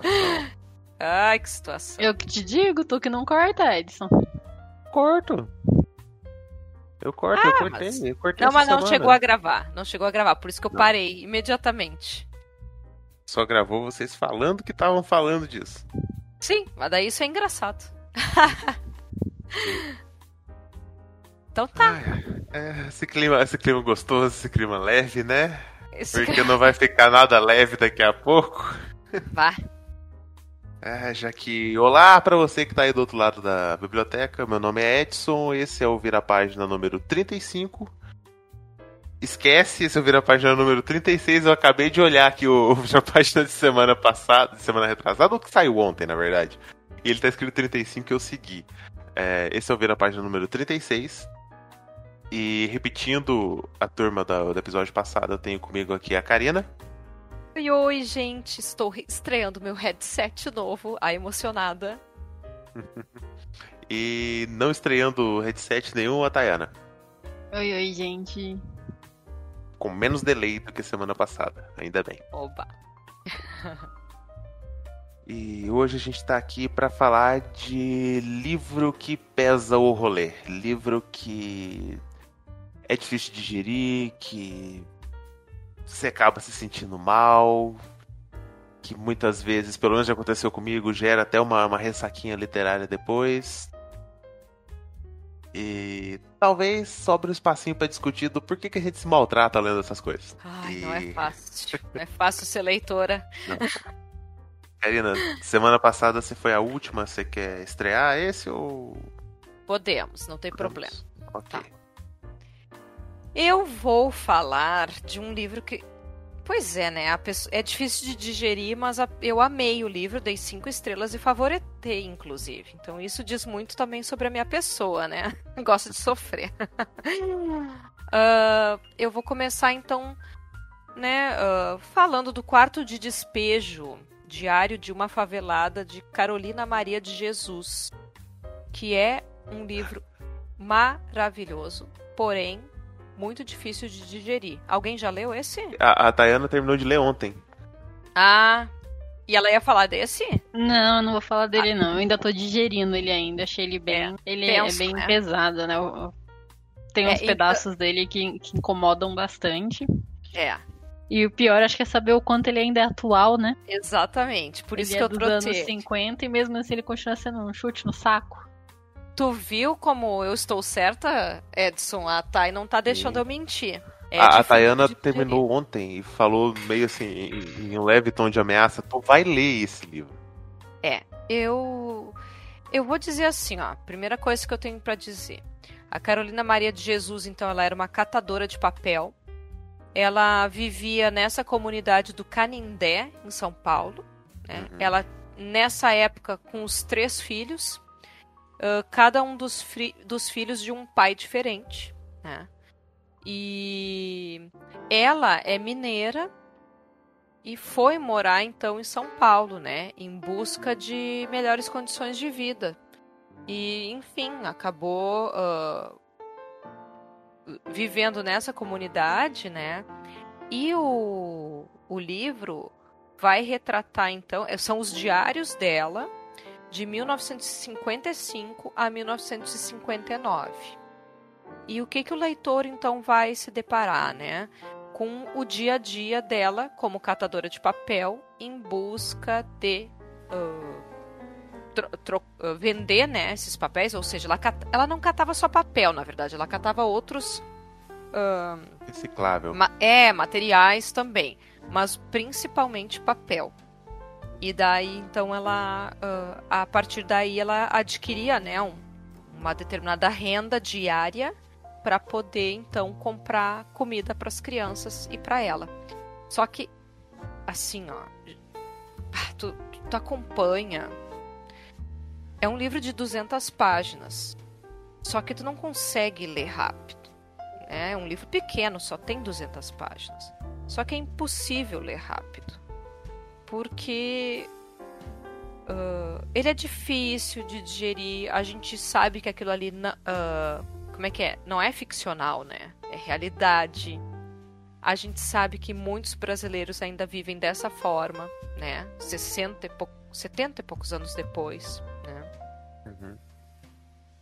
situação. Ai, que situação. Eu que te digo, tu que não corta, Edson. Corto. Eu corto, eu Ah, cortei. mas- Eu cortei Não, mas não semana. chegou a gravar. Não chegou a gravar, por isso que eu Não. parei imediatamente. Só gravou vocês falando que estavam falando disso. Sim, mas daí isso é engraçado. então tá. Ai, é, esse, clima, esse clima gostoso, esse clima leve, né? Esse Porque não vai ficar nada leve daqui a pouco. Vá. É, já que. Olá pra você que tá aí do outro lado da biblioteca. Meu nome é Edson. Esse é o Vira Página número 35. Esquece, esse é o Vira Página número 36. Eu acabei de olhar aqui o, Vira Página de semana passada, de semana retrasada, ou que saiu ontem, na verdade. E ele tá escrito 35 que eu segui. É, esse é o Vira Página número 36. E repetindo a turma do episódio passado, eu tenho comigo aqui a Karina. Oi, oi, gente. Estou re- estreando meu headset novo. A emocionada. E não estreando headset nenhum, a Tayana. Oi, oi, gente. Com menos delay do que semana passada, ainda bem. Oba. E hoje a gente tá aqui pra falar de livro que pesa o rolê. Livro que é difícil de digerir, que você acaba se sentindo mal, que muitas vezes, pelo menos já aconteceu comigo, gera até uma, uma ressaquinha literária depois. E talvez sobre um espacinho pra discutir do porquê que a gente se maltrata lendo essas coisas. Ai, E- não é fácil. Não é fácil ser leitora. Karina, semana passada você foi a última, você quer estrear esse ou. Podemos, não tem problema. Ok. Tá. Eu vou falar de um livro que. Pois é, né? a pesso- É difícil de digerir, mas a- eu amei o livro, dei cinco estrelas e favoritei, inclusive. Então isso diz muito também sobre a minha pessoa, né? Gosto de sofrer. Ah, eu vou começar então, né, ah, falando do quarto de despejo, diário de uma favelada de Carolina Maria de Jesus, que é um livro maravilhoso, porém muito difícil de digerir. Alguém já leu esse? A, a Tayana terminou de ler ontem. Ah, e ela ia falar desse? Não, eu não vou falar dele, não. Eu ainda tô digerindo ele ainda. Achei ele bem. ele tenso, é bem né? pesado, né? Eu- eu- Tem É, uns então- pedaços dele que, que incomodam bastante. É, E o pior, acho que é saber o quanto ele ainda é atual, né? exatamente. Por ele isso é que eu dos anos trouxe. 50 e mesmo assim ele continua sendo um chute no saco. Tu viu como eu estou certa, Edson? A Thay não tá deixando Sim. eu mentir. É a, a Tayana digerir. terminou ontem e falou meio assim, em, em um leve tom de ameaça: tu vai ler esse livro. Eu eu vou dizer assim, ó, primeira coisa que eu tenho pra dizer. A Carolina Maria de Jesus, então, ela era uma catadora de papel. Ela vivia nessa comunidade do Canindé, em São Paulo. né? Uhum. Ela, nessa época, com os três filhos, ãh, cada um dos, dos filhos de um pai diferente. Né? E ela é mineira e foi morar então em São Paulo, né, em busca de melhores condições de vida. E, enfim, acabou ah, vivendo nessa comunidade, né? E o, o livro vai retratar então, eh, são os diários dela de 1955 a 1959. E o que que o leitor então vai se deparar, né? com o dia a dia dela como catadora de papel em busca de ah, tro- tro- ah, vender né, esses papéis, ou seja, ela, cat- ela não catava só papel, na verdade, ela catava outros ah, Reciclável. ma- é materiais também, mas principalmente papel. E daí então ela, ah, a partir daí ela adquiria né, um- uma determinada renda diária para poder então comprar comida para as crianças e para ela. Só que assim, ó, ah, tu, tu acompanha. É um livro de 200 páginas. Só que tu não consegue ler rápido. né? É um livro pequeno, só tem 200 páginas. Só que é impossível ler rápido. Porque ah, ele é difícil de digerir. A gente sabe que aquilo ali. na- ah, como é que é? Não é ficcional, né? É realidade. A gente sabe que muitos brasileiros ainda vivem dessa forma, né? 60 e pou... 70 e poucos anos depois, né? Uhum.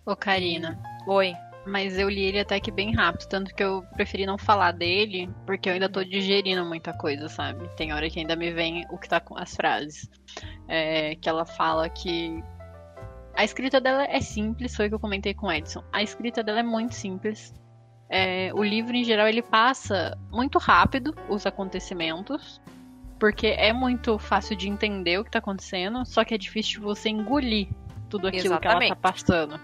Ô, Karina. Oi. Mas eu li ele até que bem rápido, tanto que eu preferi não falar dele, porque eu ainda tô digerindo muita coisa, sabe? Tem hora que ainda me vem o que tá com as frases. É, que ela fala que a escrita dela é simples, foi o que eu comentei com o Edson. A escrita dela é muito simples. É, o livro, em geral, ele passa muito rápido os acontecimentos, porque é muito fácil de entender o que tá acontecendo, só que é difícil você engolir tudo aquilo Exatamente. que ela tá passando.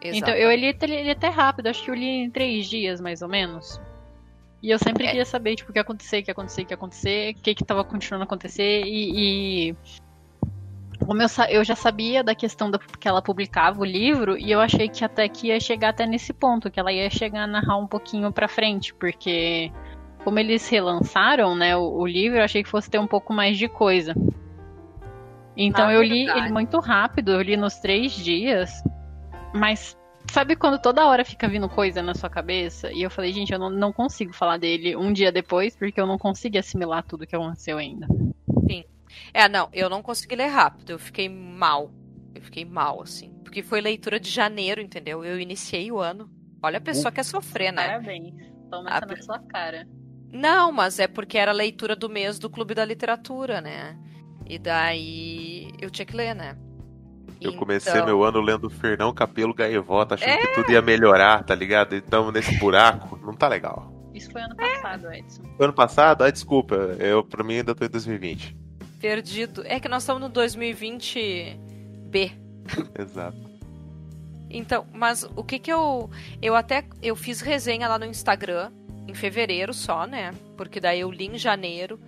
Exatamente. Então, eu li ele até rápido, acho que eu li em três dias, mais ou menos. E eu sempre é. queria saber, tipo, o que ia acontecer, o que ia acontecer, o que ia acontecer, o que que tava continuando a acontecer, e... e... Como eu, eu já sabia da questão da, que ela publicava o livro, e eu achei que até que ia chegar até nesse ponto, que ela ia chegar a narrar um pouquinho pra frente, porque como eles relançaram, né, o, o livro, eu achei que fosse ter um pouco mais de coisa. Então ah, eu li verdade. ele muito rápido, eu li nos três dias. Mas sabe quando toda hora fica vindo coisa na sua cabeça? E eu falei, gente, eu não, não consigo falar dele um dia depois, porque eu não consigo assimilar tudo que aconteceu ainda. Sim. É, não, eu não consegui ler rápido, eu fiquei mal. Eu fiquei mal, assim. Porque foi leitura de janeiro, entendeu? Eu iniciei o ano. Olha a pessoa que é sofrer, né? Parabéns. Toma a... na sua cara. Não, mas é porque era leitura do mês do Clube da Literatura, né? E daí eu tinha que ler, né? Eu comecei então... meu ano lendo Fernão Capelo Gaivota, achando é... que tudo ia melhorar, tá ligado? Então, nesse buraco, não tá legal. Isso foi ano passado, Edson. Foi ano passado? Ah, desculpa. Eu, pra mim, ainda tô em 2020. Perdido. É que nós estamos no 2020 B. Exato. Então, mas o que que eu... Eu até... Eu fiz resenha lá no Instagram, em fevereiro só, né? Porque daí eu li em janeiro,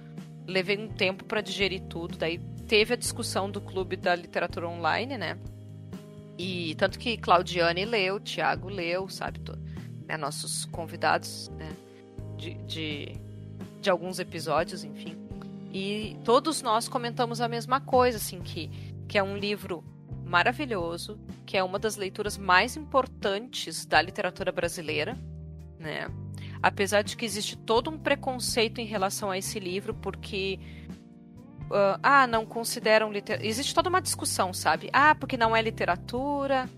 levei um tempo para digerir tudo, daí teve a discussão do Clube da Literatura Online, né? E tanto que Claudiane leu, Tiago leu, sabe? né, nossos convidados né, de, de, de alguns episódios, enfim. E todos nós comentamos a mesma coisa, assim, que, que é um livro maravilhoso, que é uma das leituras mais importantes da literatura brasileira, né? Apesar de que existe todo um preconceito em relação a esse livro, porque uh, ah, não consideram literatura. Existe toda uma discussão, sabe? Ah, porque não é literatura.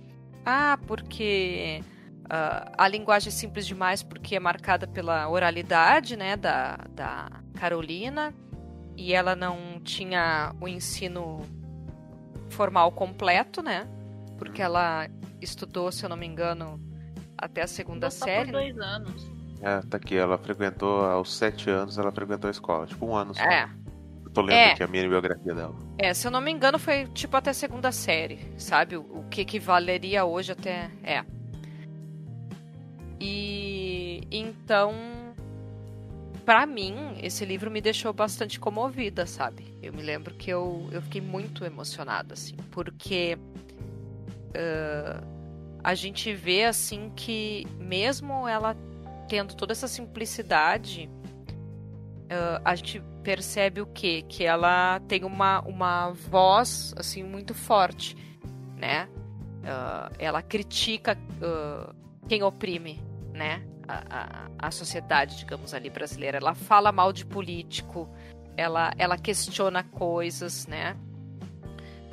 Ah, porque uh, a linguagem é simples demais porque é marcada pela oralidade, né, da, da Carolina. E ela não tinha o ensino formal completo, né? Porque ela estudou, se eu não me engano, até a segunda série. Por dois anos. É, tá aqui, ela frequentou aos sete anos, ela frequentou a escola, tipo um ano só. É, tô lendo é. aqui a minha biografia dela. É, se eu não me engano, foi tipo até segunda série, sabe? O, o que valeria hoje até. É. E então, para mim, esse livro me deixou bastante comovida, sabe? Eu me lembro que eu, eu fiquei muito emocionada, assim, porque uh, a gente vê, assim, que mesmo ela tendo toda essa simplicidade, uh, a gente percebe o quê? Que ela tem uma, uma voz, assim, muito forte, né? Uh, ela critica uh, quem oprime, né? A, a, a, sociedade, digamos ali, brasileira. Ela fala mal de político, ela, ela questiona coisas, né?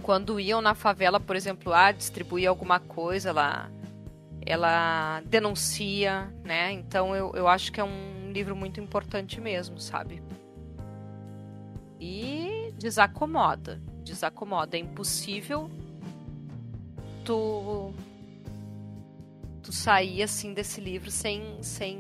Quando iam na favela, por exemplo, a distribuir alguma coisa, ela, ela denuncia, né? Então eu, eu acho que é um livro muito importante mesmo, sabe? e desacomoda. Desacomoda. É impossível tu, tu sair assim desse livro sem, sem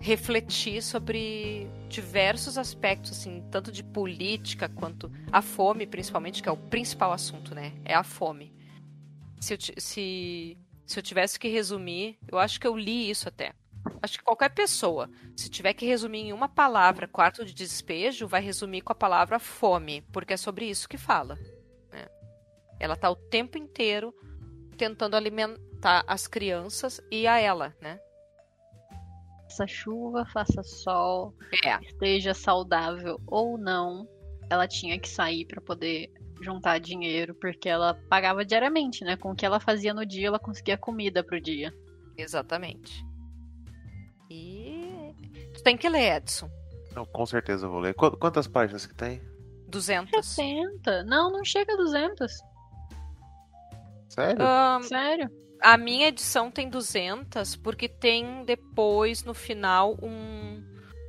refletir sobre diversos aspectos, assim, tanto de política quanto a fome, principalmente, que é o principal assunto, né? É a fome. Se se, se eu tivesse que resumir, eu acho que eu li isso até acho que qualquer pessoa, se tiver que resumir em uma palavra quarto de despejo, vai resumir com a palavra fome, porque é sobre isso que fala. Né? Ela está o tempo inteiro tentando alimentar as crianças e a ela, né? Faça chuva, faça sol, é. esteja saudável ou não, ela tinha que sair para poder juntar dinheiro, porque ela pagava diariamente, né? Com o que ela fazia no dia, ela conseguia comida pro dia. Exatamente. E tem que ler, Edson. Não, com certeza eu vou ler. Qu- Quantas páginas que tem? 200. 60. Não, não chega a 200. Sério? Ahn, Sério. a minha edição tem 200 porque tem depois, no final, um,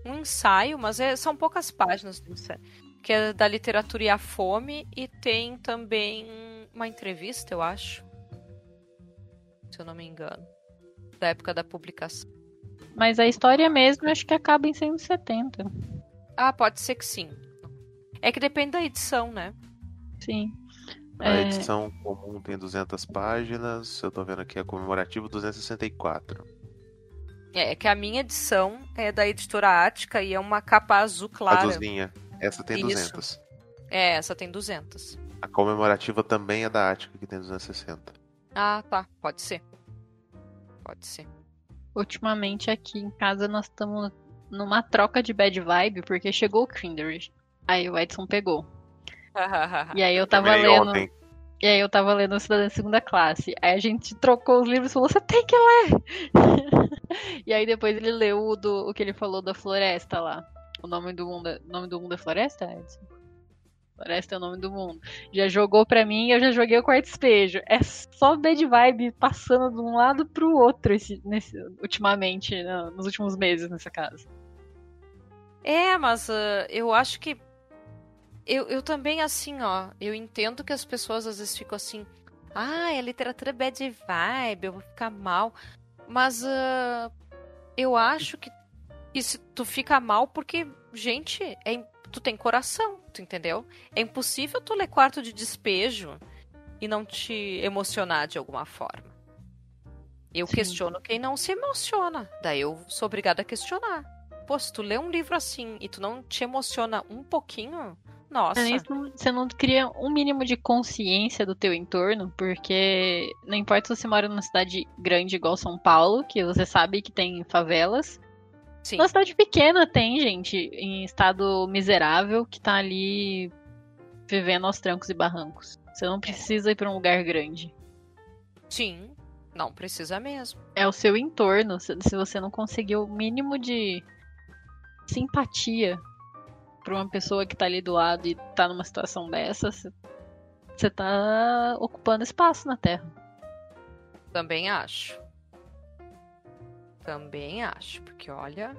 um ensaio, mas é- são poucas páginas do ensaio, que é da literatura e a fome, e tem também uma entrevista, eu acho. Se eu não me engano. Da época da publicação. Mas a história mesmo, eu acho que acaba em 170. Ah, pode ser que sim. É que depende da edição, né? Sim. A É. edição comum tem 200 páginas. Eu tô vendo aqui a comemorativo 264. É, é que a minha edição é da editora Ática e é uma capa azul clara. Azulzinha. Essa tem Isso. 200. É, essa tem 200. A comemorativa também é da Ática, que tem 260. Ah, tá. Pode ser. Pode ser. Ultimamente aqui em casa nós estamos numa troca de bad vibe, porque chegou o Kindred. Aí o Edson pegou. E aí eu tava Também lendo. ontem. E aí eu tava lendo Cidadã de Segunda Classe. Aí a gente trocou os livros e falou, você tem que ler! e aí depois ele leu o, do, o que ele falou da floresta lá. O nome do mundo é, nome do mundo é floresta, Edson? Floresta é o nome do mundo. Já jogou pra mim e eu já joguei o quarto espejo. É só bad vibe passando de um lado pro outro esse, nesse, ultimamente, no- nos últimos meses nessa casa. É, mas ah, eu acho que. Eu, eu também, assim, ó. Eu entendo que as pessoas às vezes ficam assim. Ah, é literatura bad vibe, eu vou ficar mal. Mas ah, eu acho que isso, tu fica mal porque, gente, é, tu tem coração, tu entendeu? É impossível tu ler quarto de despejo e não te emocionar de alguma forma. Eu Sim. questiono quem não se emociona. Daí eu sou obrigada a questionar. Pô, se tu lê um livro assim e tu não te emociona um pouquinho, nossa. Você não cria um mínimo de consciência do teu entorno, porque não importa se você mora numa cidade grande igual São Paulo, que você sabe que tem favelas. Sim. Numa cidade pequena tem gente em estado miserável que tá ali vivendo aos trancos e barrancos. Você não precisa ir pra um lugar grande. Sim. Não precisa mesmo. É o seu entorno. Se você não conseguir o mínimo de simpatia pra uma pessoa que tá ali do lado e tá numa situação dessa, você tá ocupando espaço na Terra. Também acho. Também acho, porque olha.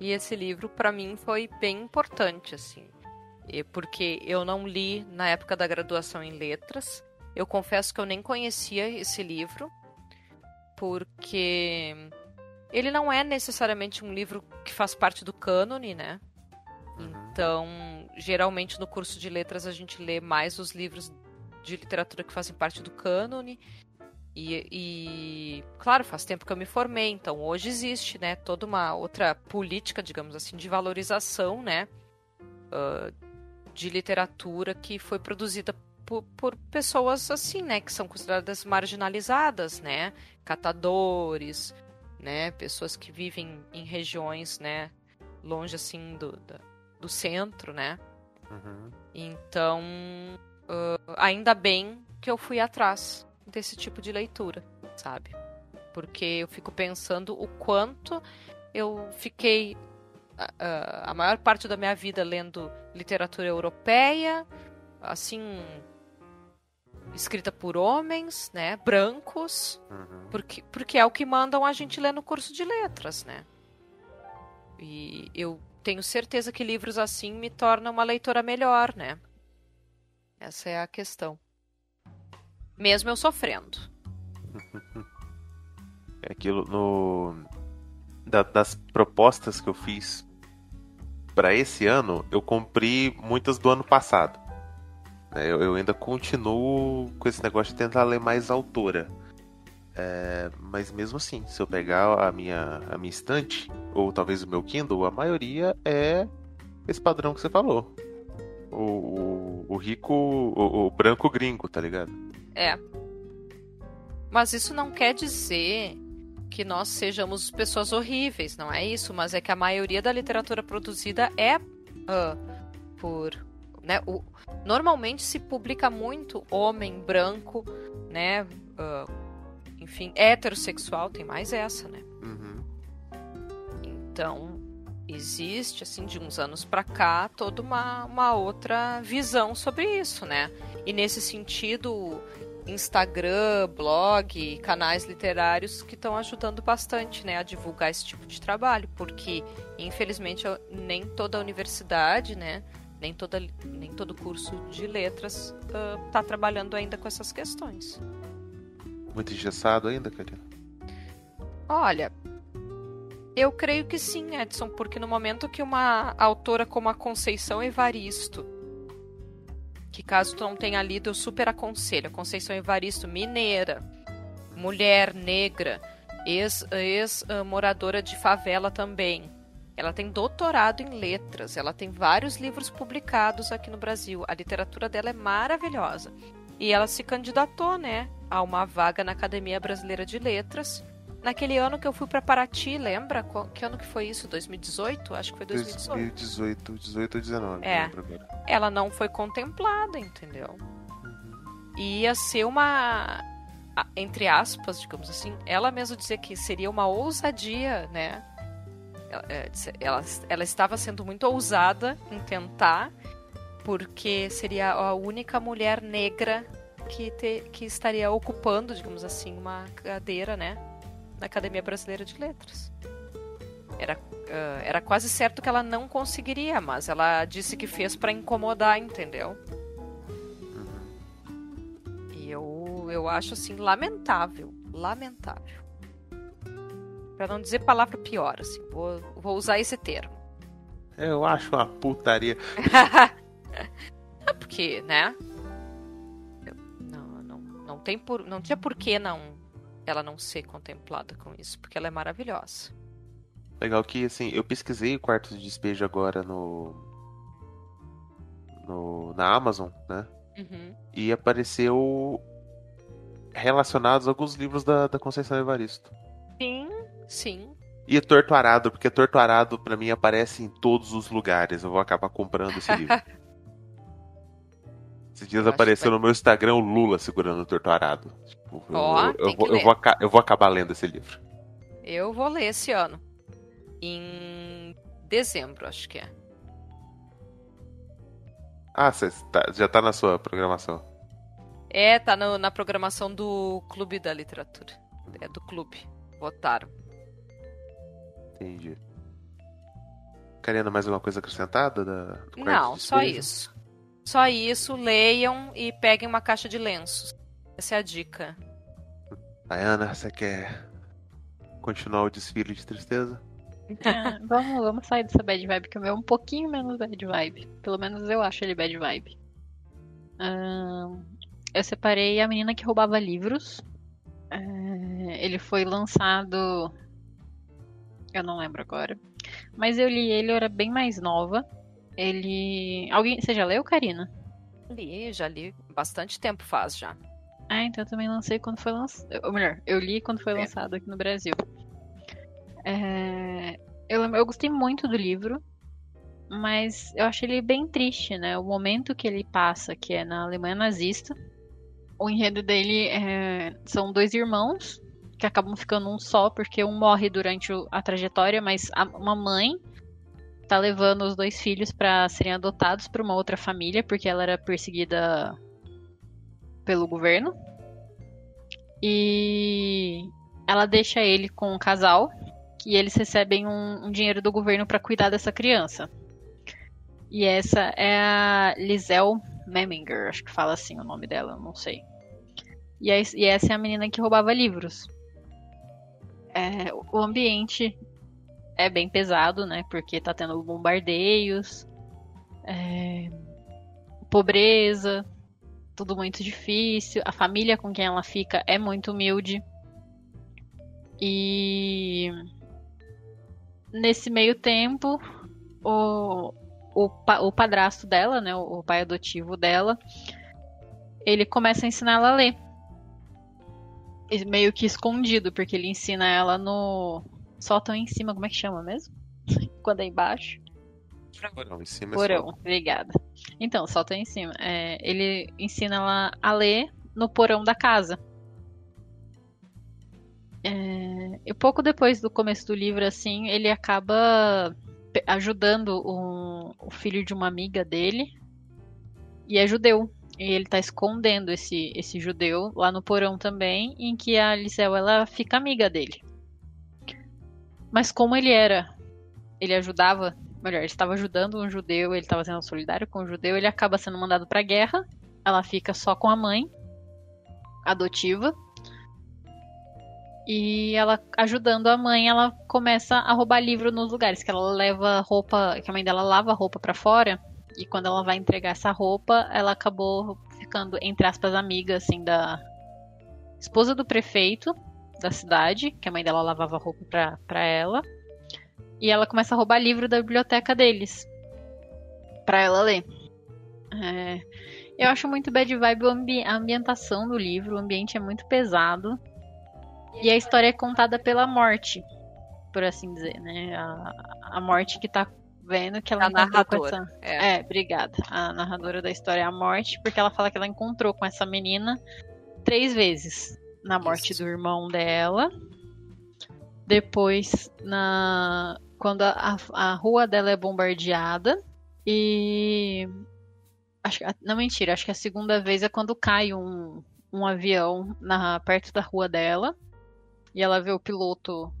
E esse livro pra mim foi bem importante assim, E porque eu não li na época da graduação em letras. Eu confesso que eu nem conhecia esse livro, porque ele não é necessariamente um livro que faz parte do cânone, né? Uhum. Então, geralmente no curso de letras a gente lê mais os livros de literatura que fazem parte do cânone. E, e, claro, faz tempo que eu me formei, então hoje existe, né, toda uma outra política, digamos assim, de valorização, né, ah, de literatura que foi produzida por, por pessoas assim, né, que são consideradas marginalizadas, né, catadores, né, pessoas que vivem em regiões, né, longe assim do, da- do centro, né, Uhum. então, ah, ainda bem que eu fui atrás desse tipo de leitura, sabe? Porque eu fico pensando o quanto eu fiquei ah, a maior parte da minha vida lendo literatura europeia, assim, escrita por homens, né, brancos, Uhum. porque, porque é o que mandam a gente ler no curso de letras, né? E eu tenho certeza que livros assim me tornam uma leitora melhor, né? Essa é a questão. Mesmo eu sofrendo. É aquilo no. da- das propostas que eu fiz pra esse ano, eu cumpri muitas do ano passado. né? Eu, eu ainda continuo com esse negócio de tentar ler mais autora. É, mas mesmo assim, se eu pegar a minha, a minha estante, ou talvez o meu Kindle, a maioria é esse padrão que você falou. O, o, o rico, o, o branco gringo, tá ligado? É. Mas isso não quer dizer que nós sejamos pessoas horríveis, não é isso? Mas é que a maioria da literatura produzida é ah, por. Né, o, normalmente se publica muito homem branco, né? ah, enfim, heterossexual, tem mais essa, né? Uhum. Então, existe, assim, de uns anos para cá, toda uma, uma outra visão sobre isso, né? E nesse sentido, Instagram, blog, canais literários que estão ajudando bastante, né, a divulgar esse tipo de trabalho, porque infelizmente nem toda universidade, né, nem toda nem todo curso de letras está uh, trabalhando ainda com essas questões. Muito engessado ainda, Karina? Olha, eu creio que sim, Edson, porque no momento que uma autora como a Conceição Evaristo, que caso tu não tenha lido, eu super aconselho, Conceição Evaristo, mineira, mulher negra, ex-moradora ex, uh, de favela também. Ela tem doutorado em letras, ela tem vários livros publicados aqui no Brasil. A literatura dela é maravilhosa. E ela se candidatou, né, a uma vaga na Academia Brasileira de Letras Naquele ano que eu fui para Paraty, lembra? Que ano que foi isso? 2018? Acho que foi 2018. 2018, 18 ou 19. É. Ela não foi contemplada, entendeu? Uhum. Ia ser uma. Entre aspas, digamos assim, ela mesma dizia que seria uma ousadia, né? Ela, é, ela, ela estava sendo muito ousada em tentar, porque seria a única mulher negra que, te, que estaria ocupando, digamos assim, uma cadeira, né? Na Academia Brasileira de Letras. Era, uh, era quase certo que ela não conseguiria, mas ela disse que fez para incomodar, entendeu? E eu, eu acho assim lamentável, lamentável. Para não dizer palavra pior, assim, vou, vou usar esse termo. Eu acho uma putaria. é porque, né? Não, não, não tem por, não tinha por que não ela não ser contemplada com isso, porque ela é maravilhosa. Legal que, assim, eu pesquisei o quarto de despejo agora no. no na Amazon, né? Uhum. E apareceu relacionados a alguns livros da, da Conceição Evaristo. Sim, sim. E Torto Arado, porque Torto Arado pra mim aparece em todos os lugares. Eu vou acabar comprando esse livro. Esses dias apareceu no meu Instagram o Lula segurando o Torto Arado. Tipo, oh, eu, eu, vou, eu, vou, eu vou acabar lendo esse livro. Eu vou ler esse ano. Em dezembro, acho que é. Ah, você tá, já tá na sua programação. É, tá no, na programação do Clube da Literatura. É do clube. Votaram. Entendi. Karina, mais alguma coisa acrescentada? Da, Não, só isso. Só isso, leiam e peguem uma caixa de lenços. Essa é a dica. Diana, você quer continuar o desfile de tristeza? É, vamos, vamos sair dessa bad vibe, que o meu é um pouquinho menos bad vibe. Pelo menos eu acho ele bad vibe. eu separei A Menina que Roubava Livros. É, ele foi lançado. Eu não lembro agora. Mas eu li ele, eu era bem mais nova. Ele. Alguém. Você já leu, Karina? Li, já li. Bastante tempo faz já. Ah, então eu também lancei quando foi lançado. Ou melhor, eu li quando foi é. lançado aqui no Brasil. É... Eu, eu gostei muito do livro, mas eu achei ele bem triste, né? O momento que ele passa, que é na Alemanha nazista. O enredo dele é... são dois irmãos que acabam ficando um só, porque um morre durante a trajetória, mas a, uma mãe tá levando os dois filhos para serem adotados por uma outra família, porque ela era perseguida pelo governo. E ela deixa ele com um casal e eles recebem um, um dinheiro do governo para cuidar dessa criança. E essa é a Lisel Meminger, acho que fala assim o nome dela, não sei. E essa é a menina que roubava livros. É, o ambiente é bem pesado, né? Porque tá tendo bombardeios, é, pobreza, tudo muito difícil. A família com quem ela fica é muito humilde. E nesse meio tempo, o, o, o padrasto dela, né, o pai adotivo dela, ele começa a ensinar ela a ler. Meio que escondido, porque ele ensina ela no sótão em cima, como é que chama mesmo? Quando é embaixo. Porão, em cima é Porão, é obrigada. Então, solta em cima. É, ele ensina ela a ler no porão da casa. É, e pouco depois do começo do livro, assim, ele acaba ajudando um, o filho de uma amiga dele. E é judeu. E ele tá escondendo esse, esse judeu lá no porão também, em que a Licel ela fica amiga dele. Mas como ele era, ele ajudava, melhor, ele estava ajudando um judeu, ele estava sendo solidário com um judeu, ele acaba sendo mandado pra guerra. Ela fica só com a mãe adotiva. E ela ajudando a mãe, ela começa a roubar livro nos lugares que ela leva roupa, que a mãe dela lava a roupa para fora. E quando ela vai entregar essa roupa, ela acabou ficando entre aspas amiga assim da esposa do prefeito da cidade, que a mãe dela lavava roupa pra, pra ela. E ela começa a roubar livro da biblioteca deles. Pra ela ler. É, eu acho muito bad vibe ambi a ambientação do livro. O ambiente é muito pesado. E a história é contada pela morte, por assim dizer, né? A, a morte que tá vendo que ela a narradora. Essa... É. é, obrigada. A narradora da história é a morte, porque ela fala que ela encontrou com essa menina três vezes na morte Isso. do irmão dela. Depois, na quando a, a rua dela é bombardeada. E. Acho, não, mentira, acho que a segunda vez é quando cai um, um avião na, perto da rua dela. E ela vê o piloto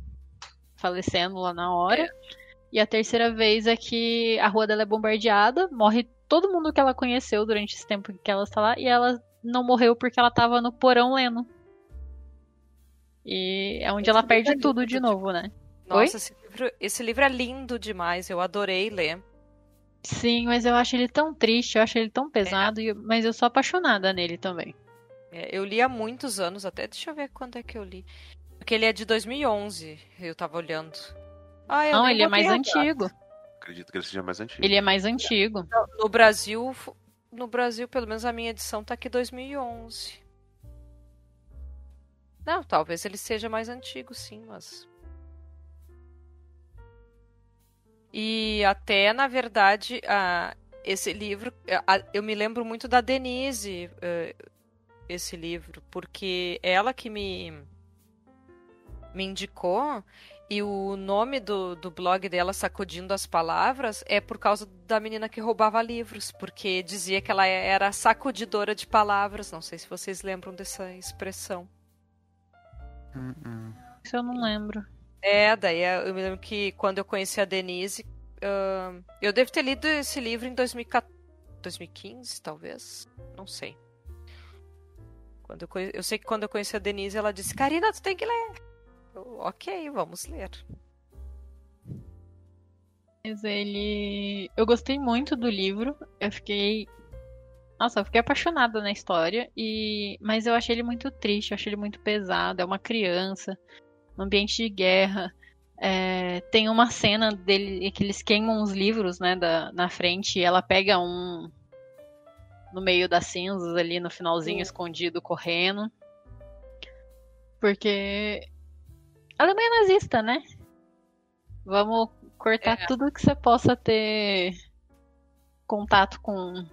falecendo lá na hora. É. E a terceira vez é que a rua dela é bombardeada, morre todo mundo que ela conheceu durante esse tempo que ela está lá, e ela não morreu porque ela estava no porão lendo. E é onde esse ela perde é tudo de novo, né? Nossa, esse livro, esse livro é lindo demais, eu adorei ler. Sim, mas eu acho ele tão triste, eu acho ele tão pesado, é. mas eu sou apaixonada nele também. É, eu li há muitos anos, até deixa eu ver quando é que eu li. Porque ele é de 2011, eu tava olhando. Ah, eu Não, ele é mais antigo. Acredito que ele seja mais antigo. Ele é mais antigo. No Brasil, no Brasil, pelo menos a minha edição tá aqui 2011. Não, talvez ele seja mais antigo, sim, mas. E até, na verdade, a, esse livro. A, eu me lembro muito da Denise, uh, esse livro, porque ela que me, me indicou. E o nome do, do blog dela, Sacudindo as Palavras, é por causa da menina que roubava livros, porque dizia que ela era sacudidora de palavras. Não sei se vocês lembram dessa expressão. Isso eu não lembro. É, daí eu me lembro que quando eu conheci a Denise, uh, eu devo ter lido esse livro em 2014, 2015, talvez. Não sei. Quando eu, conhe... eu sei que quando eu conheci a Denise, ela disse: Karina, tu tem que ler. Eu, ok, vamos ler. Mas ele. Eu gostei muito do livro. Eu fiquei nossa, eu fiquei apaixonada na história, e mas eu achei ele muito triste, eu achei ele muito pesado. É uma criança, um ambiente de guerra. É, tem uma cena dele que eles queimam os livros, né, da, na frente, e ela pega um no meio das cinzas ali no finalzinho Sim. escondido correndo. Porque a Alemanha é nazista, né? Vamos cortar é. tudo que você possa ter contato com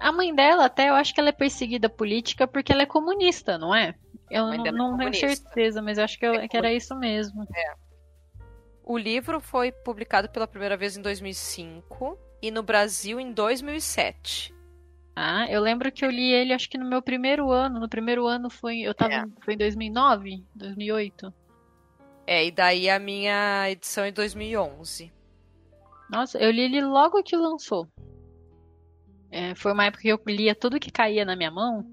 a mãe dela, até eu acho que ela é perseguida política porque ela é comunista, não é? Eu não, é não tenho certeza, mas eu acho que, eu, é que era isso mesmo. É. O livro foi publicado pela primeira vez em 2005 e no Brasil em 2007. Ah, eu lembro que eu li ele acho que no meu primeiro ano. No primeiro ano foi, eu tava, é. foi em 2009, 2008. É, e daí a minha edição é em 2011. Nossa, eu li ele logo que lançou. É, foi uma época que eu lia tudo que caía na minha mão.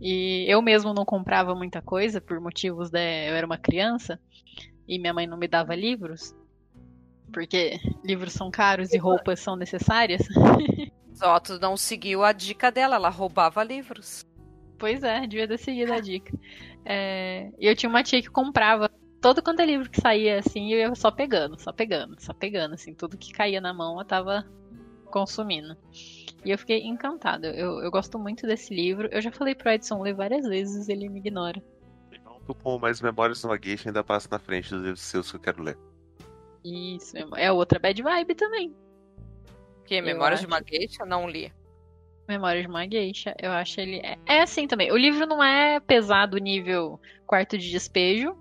E eu mesmo não comprava muita coisa por motivos de eu era uma criança e minha mãe não me dava livros. Porque livros são caros e roupas são necessárias. Tu não seguiu a dica dela, ela roubava livros. Pois é, devia ter seguido a dica. É, e eu tinha uma tia que comprava todo quanto é livro que saía assim, eu ia só pegando, só pegando, só pegando, assim, tudo que caía na mão eu tava consumindo. E eu fiquei encantada. Eu, eu gosto muito desse livro. Eu já falei pro Edson ler várias vezes, ele me ignora. Tu com mais memórias numa gueixa ainda passa na frente dos seus que eu quero ler. Isso, é outra bad vibe também. Que? Memórias de uma gueixa? Não li. Memória de uma Geisha. Eu acho ele. É, é assim também. O livro não é pesado nível quarto de despejo.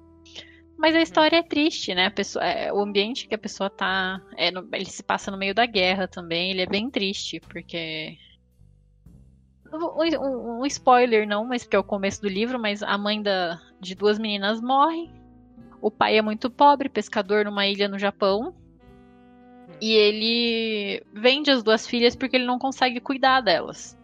Mas a história é triste, né? Pessoa, é, o ambiente que a pessoa tá. É no, ele se passa no meio da guerra também. Ele é bem triste, porque. Um, um, spoiler, não, mas porque é o começo do livro, mas a mãe da, de duas meninas morre. O pai é muito pobre, pescador numa ilha no Japão. E ele vende as duas filhas porque ele não consegue cuidar delas.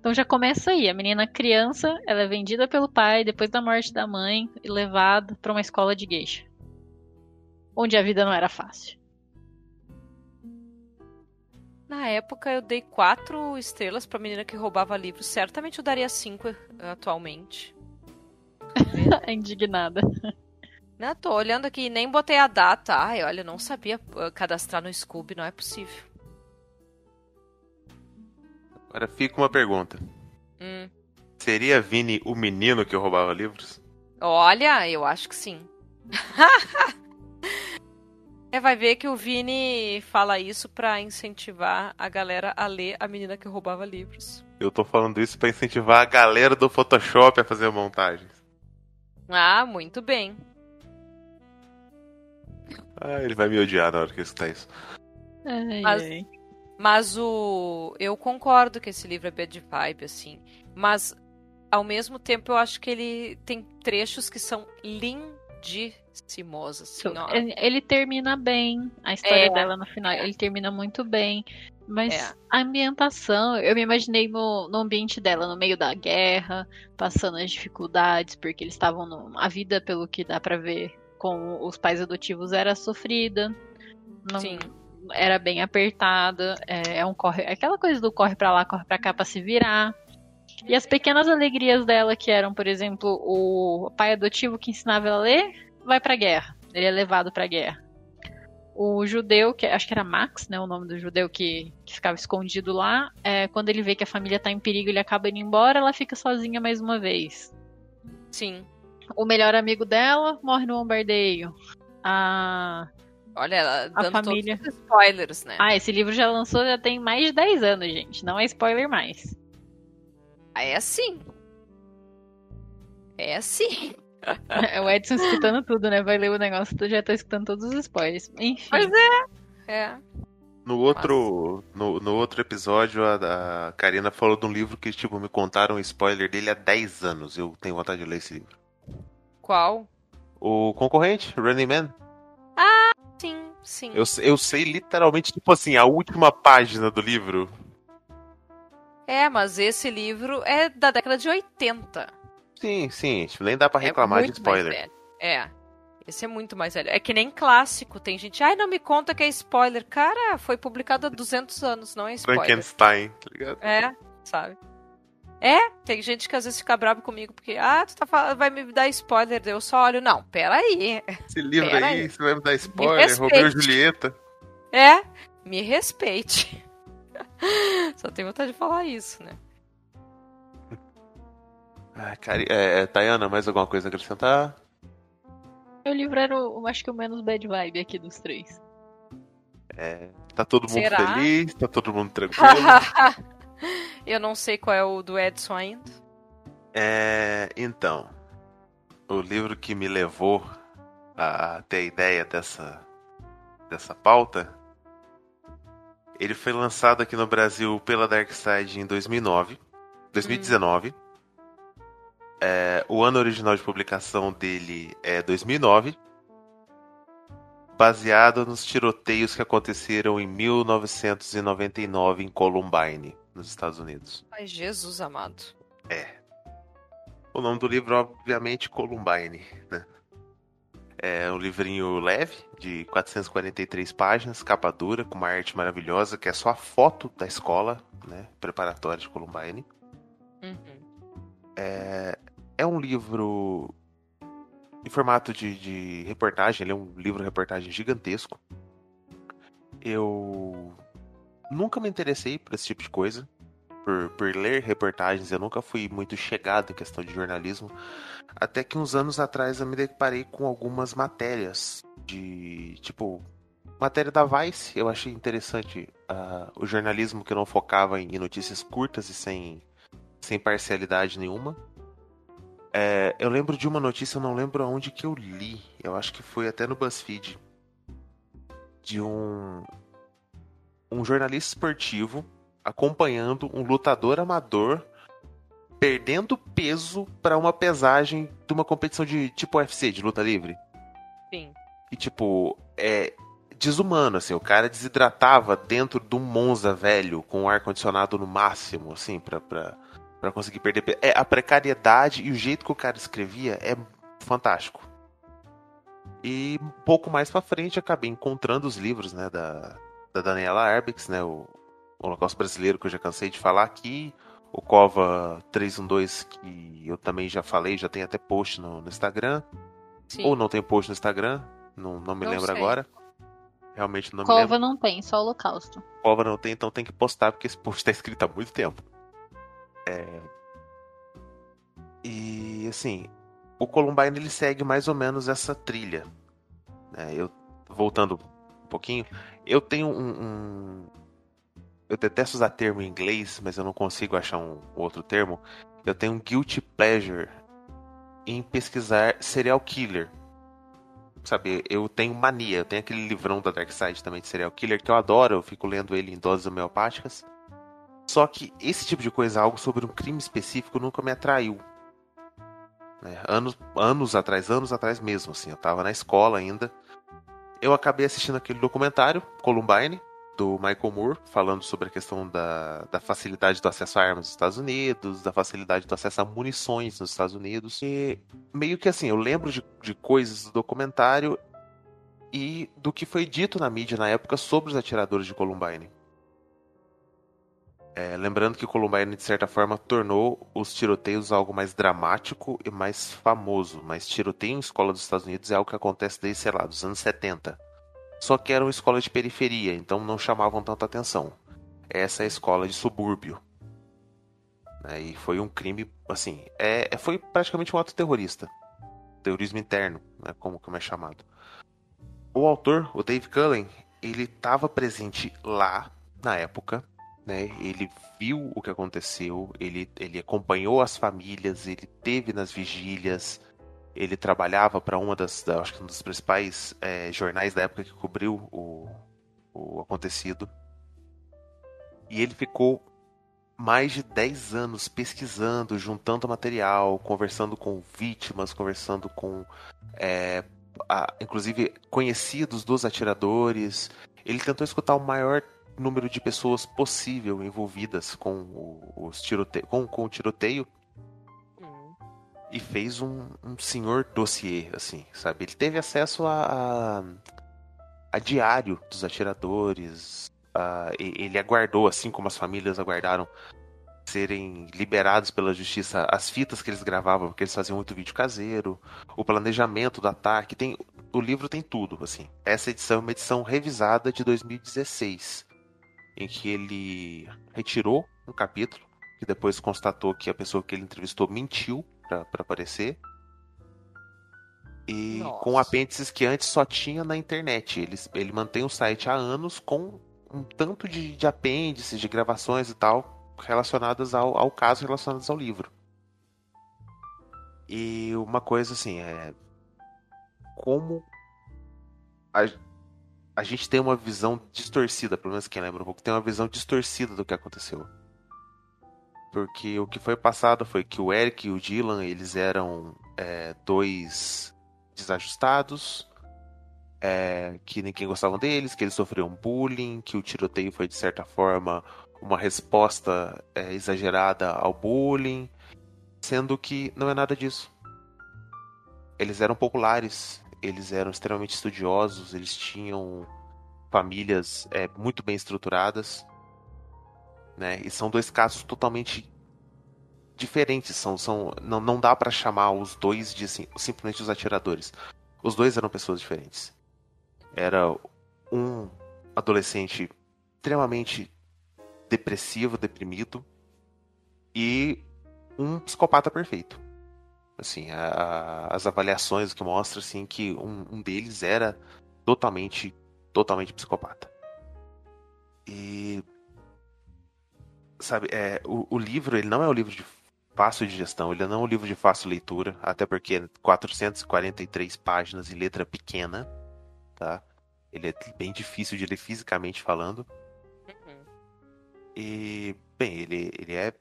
Então já começa aí, a menina criança, ela é vendida pelo pai depois da morte da mãe e levada para uma escola de geisha. Onde a vida não era fácil. Na época eu dei quatro estrelas pra menina que roubava livros. Certamente eu daria cinco eh, atualmente. Indignada. Não, tô olhando aqui, nem botei a data. Ai, olha, eu não sabia eh, cadastrar no Scooby, não é possível. Agora fica uma pergunta. Hum. Seria Vini o menino que roubava livros? Olha, eu acho que sim. é, vai ver que o Vini fala isso para incentivar a galera a ler A Menina que Roubava Livros. Eu tô falando isso para incentivar a galera do Photoshop a fazer montagens. Ah, muito bem. Ah, ele vai me odiar na hora que eu escutar isso. Ai, Mas... ai. Mas o. Eu concordo que esse livro é bad vibe, assim. Mas, ao mesmo tempo, eu acho que ele tem trechos que são lindíssimos. Assim, ó. Ele termina bem, a história é, dela no final. Ele termina muito bem. Mas é. a ambientação, eu me imaginei no, no ambiente dela, no meio da guerra, passando as dificuldades, porque eles estavam. No, a vida, pelo que dá para ver, com os pais adotivos era sofrida. Não, Sim era bem apertada. É, é um corre, é aquela coisa do corre para lá, corre para cá para se virar. E as pequenas alegrias dela, que eram, por exemplo, o pai adotivo que ensinava ela a ler, vai pra guerra. Ele é levado pra guerra. O judeu, que acho que era Max, né? O nome do judeu que, que ficava escondido lá. É, quando ele vê que a família tá em perigo, ele acaba indo embora, ela fica sozinha mais uma vez. Sim. O melhor amigo dela morre no bombardeio. A Olha, ela dando a família... todos os spoilers, né? Ah, esse livro já lançou já tem mais de 10 anos, gente. Não é spoiler mais. Ah, é assim. É assim. É o Edson escutando tudo, né? Vai ler o negócio, tu já tá escutando todos os spoilers. Enfim. Pois é. É. No outro, no, no, outro episódio, a, a Karina falou de um livro que, tipo, me contaram um spoiler dele há 10 anos. Eu tenho vontade de ler esse livro. Qual? O concorrente, Running Man. Ah, sim, sim. Eu, eu sei literalmente, tipo assim, a última página do livro. É, mas esse livro é da década de 80. Sim, sim. Tipo, nem dá pra é reclamar é de spoiler. É. Esse é muito mais velho. É que nem clássico. Tem gente, ai, não me conta que é spoiler. Cara, foi publicado há 200 anos, não é spoiler. Frankenstein, tá ligado? É, sabe? É, tem gente que às vezes fica bravo comigo porque, ah, tu tá falando, vai me dar spoiler. Eu só olho, não, peraí. Esse livro aí, aí, você vai me dar spoiler, Romeu e Julieta. É, me respeite. só tenho vontade de falar isso, né? Ah, cara, é, é, Tayana, mais alguma coisa a acrescentar? O livro era, o, acho que o menos bad vibe aqui dos três. É, tá todo mundo Será? feliz, tá todo mundo tranquilo. Eu não sei qual é o do Edson ainda. É, então, o livro que me levou a ter a ideia dessa, dessa pauta, ele foi lançado aqui no Brasil pela Dark Side em 2009, 2019. Hum. É, o ano original de publicação dele é 2009, baseado nos tiroteios que aconteceram em 1999 em Columbine nos Estados Unidos. Ai, Jesus amado. É. O nome do livro, obviamente, Columbine, né? É um livrinho leve, de 443 páginas, capa dura, com uma arte maravilhosa, que é só a foto da escola, né? Preparatória de Columbine. Uhum. É, é um livro em formato de, de reportagem, ele é um livro-reportagem gigantesco. Eu nunca me interessei por esse tipo de coisa. Por, por ler reportagens, eu nunca fui muito chegado em questão de jornalismo. Até que uns anos atrás eu me deparei com algumas matérias de. Tipo, matéria da Vice. Eu achei interessante uh, o jornalismo que não focava em notícias curtas e sem, sem parcialidade nenhuma. É, eu lembro de uma notícia, eu não lembro aonde que eu li. Eu acho que foi até no BuzzFeed. De um, um jornalista esportivo acompanhando um lutador amador perdendo peso para uma pesagem de uma competição de tipo UFC, de luta livre. Sim. E tipo, é desumano, assim, o cara desidratava dentro de um Monza velho, com o ar-condicionado no máximo, assim, pra, pra, pra conseguir perder peso. É, a precariedade e o jeito que o cara escrevia é fantástico. E um pouco mais pra frente acabei encontrando os livros, né, da, da Daniela Arbex, né, o, Holocausto Brasileiro, que eu já cansei de falar aqui, o Cova 312, que eu também já falei, já tem até post no, no Instagram. Sim. Ou não tem post no Instagram, não, não me não lembro sei. agora. Realmente não Cova me lembro. não tem, só Holocausto. Cova não tem, então tem que postar, porque esse post tá escrito há muito tempo. É... E assim, o Columbine ele segue mais ou menos essa trilha. Né? Eu voltando pouquinho, eu tenho um, um, eu detesto usar termo em inglês, mas eu não consigo achar um outro termo. Eu tenho um guilty pleasure em pesquisar serial killer. Sabe, eu tenho mania, eu tenho aquele livrão da Dark Side também de serial killer que eu adoro, eu fico lendo ele em doses homeopáticas. Só que esse tipo de coisa, algo sobre um crime específico, nunca me atraiu. É, anos, anos atrás, anos atrás mesmo, assim, eu tava na escola ainda. Eu acabei assistindo aquele documentário, Columbine, do Michael Moore, falando sobre a questão da, da facilidade do acesso a armas nos Estados Unidos, da facilidade do acesso a munições nos Estados Unidos. E meio que assim, eu lembro de, de coisas do documentário e do que foi dito na mídia na época sobre os atiradores de Columbine. É, lembrando que Columbine, de certa forma, tornou os tiroteios algo mais dramático e mais famoso. Mas tiroteio em escola dos Estados Unidos é algo que acontece desde, sei lá, dos anos 70 só que eram escolas de periferia, então não chamavam tanta atenção. Essa é a escola de subúrbio. Né? E foi um crime, assim, é, é, foi praticamente um ato terrorista. Terrorismo interno, né? como, como é chamado. O autor, o Dave Cullen, ele estava presente lá na época, né? Ele viu o que aconteceu, ele, ele acompanhou as famílias, ele teve nas vigílias, ele trabalhava para uma das, da, acho que um dos principais é, jornais da época que cobriu o, o acontecido. E ele ficou mais de 10 anos pesquisando, juntando material, conversando com vítimas, conversando com, é, a, inclusive, conhecidos dos atiradores. Ele tentou escutar o maior número de pessoas possível envolvidas com, o, os tirote com, com o tiroteio e fez um, um senhor dossiê, assim, sabe? Ele teve acesso a, a, a diário dos atiradores, a, ele aguardou, assim como as famílias aguardaram, serem liberados pela justiça as fitas que eles gravavam, porque eles faziam muito vídeo caseiro, o planejamento do ataque, tem, o livro tem tudo, assim. Essa edição é uma edição revisada de 2016, em que ele retirou um capítulo, que depois constatou que a pessoa que ele entrevistou mentiu para aparecer. E Nossa. com apêndices que antes só tinha na internet. Ele, ele mantém o site há anos com um tanto de, de apêndices, de gravações e tal, relacionadas ao, ao caso, relacionadas ao livro. E uma coisa assim, é. Como a, a gente tem uma visão distorcida, pelo menos quem lembra um pouco, tem uma visão distorcida do que aconteceu. Porque o que foi passado foi que o Eric e o Dylan, eles eram é, dois desajustados, é, que ninguém gostava deles, que eles sofriam bullying, que o tiroteio foi de certa forma uma resposta é, exagerada ao bullying, sendo que não é nada disso. Eles eram populares, eles eram extremamente estudiosos, eles tinham famílias é, muito bem estruturadas, né? E são dois casos totalmente diferentes. São, são, não, não dá para chamar os dois de sim, simplesmente os atiradores. Os dois eram pessoas diferentes. Era um adolescente extremamente depressivo, deprimido, e um psicopata perfeito. Assim, a, a, as avaliações que mostram assim que um, um deles era totalmente, totalmente psicopata. E. Sabe, é, o, o livro, ele não é um livro de fácil digestão, ele não é um livro de fácil leitura, até porque é 443 páginas e letra pequena, tá? Ele é bem difícil de ler fisicamente falando. Uhum. E, bem, ele, ele é.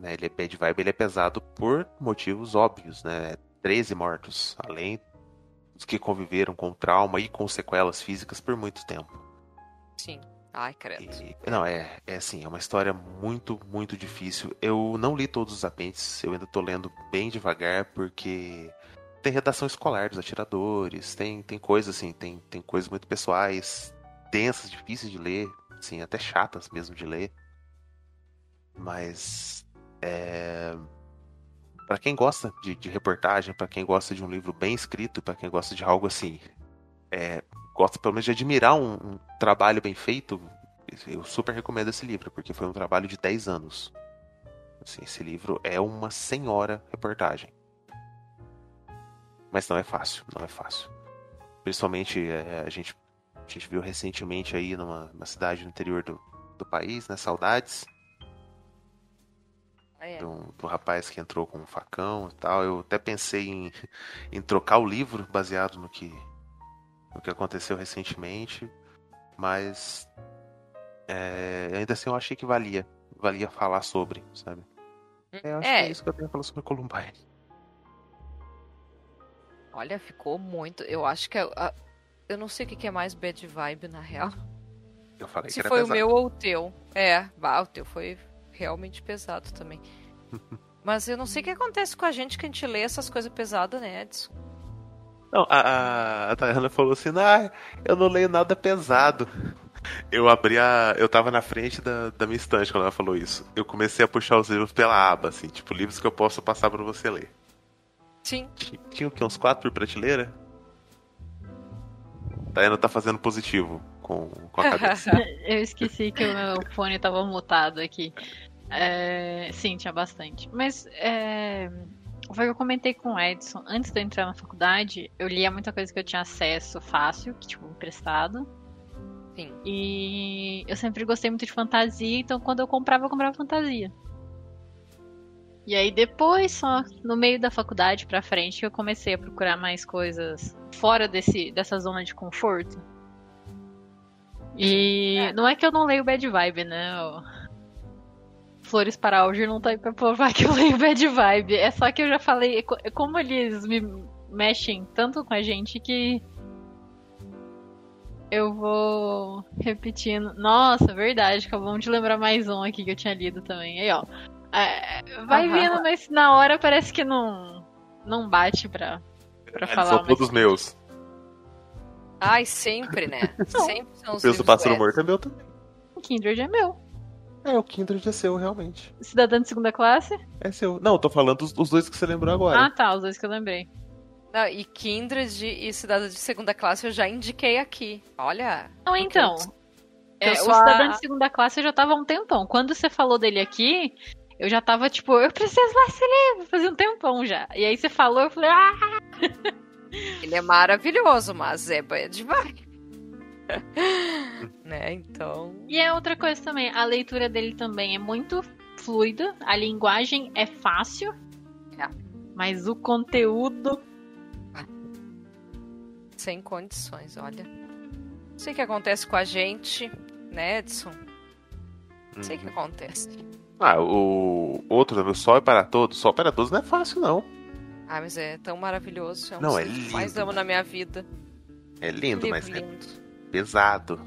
Né, ele é bad vibe, ele é pesado por motivos óbvios, né? 13 mortos, além dos que conviveram com trauma e com sequelas físicas por muito tempo. Sim. Ai, credo. E- não, é, é assim, é uma história muito, muito difícil. Eu não li todos os apêndices, eu ainda tô lendo bem devagar, porque tem redação escolar dos atiradores, tem, tem coisas assim, tem, tem coisas muito pessoais, densas, difíceis de ler, assim, até chatas mesmo de ler. Mas é. Pra quem gosta de, de reportagem, pra quem gosta de um livro bem escrito, pra quem gosta de algo assim, é, gosta pelo menos de admirar um, um trabalho bem feito, eu super recomendo esse livro, porque foi um trabalho de 10 anos. Assim, esse livro é uma senhora reportagem. Mas não é fácil, não é fácil. Principalmente é, a, gente, a gente viu recentemente aí numa, numa cidade no interior do, do país, né? Saudades, É. do, do rapaz que entrou com um facão e tal. Eu até pensei em, em trocar o livro baseado no que, no que aconteceu recentemente, mas é, ainda assim eu achei que valia, valia falar sobre, sabe? É, eu acho É. que é isso que eu tenho a falar sobre Columbine. Olha, ficou muito. Eu acho que. é- a- Eu não sei o que que é mais bad vibe, na real. Eu falei que Se era foi o pesado. meu ou o teu. É, bah, o teu foi realmente pesado também. Mas eu não sei o que acontece com a gente que a gente lê essas coisas pesadas, né, Edson? Não, a, a, a Tayana falou assim, ah, eu não leio nada pesado. Eu abri a. Eu tava na frente da, da minha estante quando ela falou isso. Eu comecei a puxar os livros pela aba, assim, tipo, livros que eu posso passar pra você ler. Sim. Tinha, tinha o quê? Uns quatro por prateleira? Tayana tá fazendo positivo com, com a cabeça. Eu esqueci que o meu fone tava mutado aqui. É, sim, tinha bastante. Mas é, foi o que eu comentei com o Edson. Antes de eu entrar na faculdade, eu lia muita coisa que eu tinha acesso fácil, que tipo, emprestado. Sim. E eu sempre gostei muito de fantasia, então quando eu comprava, eu comprava fantasia. E aí depois, só no meio da faculdade pra frente, que eu comecei a procurar mais coisas fora desse, dessa zona de conforto. E É. não é que eu não leio bad vibe, né? Flores para Alger não tá aí pra provar que eu leio bad vibe. É só que eu já falei, co- como eles me mexem tanto com a gente que eu vou repetindo. Nossa, verdade, acabamos de lembrar mais um aqui que eu tinha lido também. Aí, ó. É, vai Aham. vindo, mas na hora parece que não, não bate pra, pra Eles falar. são mas- todos meus. Ai, sempre, né? Sempre são O os peso do livros pássaro do morto é meu também. O Kindred é meu. É, o Kindred é seu, realmente. Cidadã de segunda classe? É seu. Não, eu tô falando dos, dos dois que você lembrou agora. Ah, tá, os dois que eu lembrei. Não, e Kindred e Cidade de Segunda Classe eu já indiquei aqui. Olha. Não, então. eu- é, eu o sou Cidadã a- de segunda classe eu já tava há um tempão. Quando você falou dele aqui, eu já tava tipo, eu preciso ler esse livro, fazia um tempão já. E aí você falou, eu falei, ah, Ele é maravilhoso, mas é bad vibe. né, então. E é outra coisa também, a leitura dele também é muito fluida, a linguagem é fácil, É. mas o conteúdo. Sem condições, olha. Não sei o que acontece com a gente, né, Edson? Não sei o que Uhum. acontece. Ah, o outro Sol é para Todos. Sol para Todos não é fácil, não. Ah, mas é tão maravilhoso. É um Não, é que mais lindo. amo na minha vida. É lindo, livro mas é lindo. Pesado.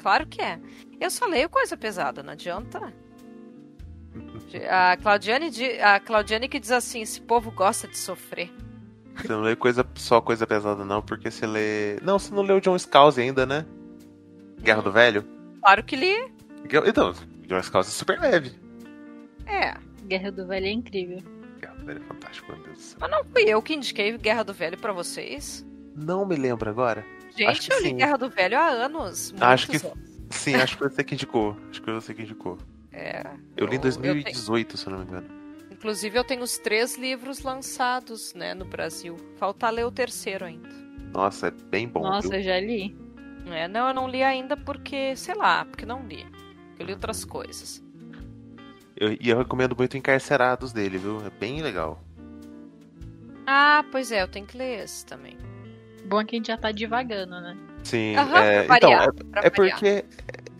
Claro que é. Eu só leio coisa pesada, não adianta. A Claudiane, di- a Claudiane que diz assim, esse povo gosta de sofrer. Você não lê coisa, só coisa pesada, não, porque você lê. Não, você não leu John Scalzi ainda, né? Guerra do Velho? Claro que li. Então, John Scalzi é super leve. É. Guerra do Velho é incrível. Guerra do Velho é fantástico, meu Deus do céu. Mas não fui eu que indiquei Guerra do Velho pra vocês. Não me lembro agora. Gente, eu li sim. Guerra do Velho há anos. Acho que- anos. Sim, acho que foi você que indicou. Acho que foi você que indicou. É. Eu li em Eu- eu 2018, se eu não me engano. Inclusive, eu tenho os três livros lançados, né, no Brasil. Falta ler o terceiro ainda. Nossa, é bem bom. Nossa, viu? eu já li. É, não, eu não li ainda porque, sei lá, porque não li. Eu li outras coisas. Eu, e eu recomendo muito Encarcerados dele, viu? É bem legal. Ah, pois é, eu tenho que ler esse também. Bom é que a gente já tá divagando, né? Sim, Aham, é, então, variar, é, é porque,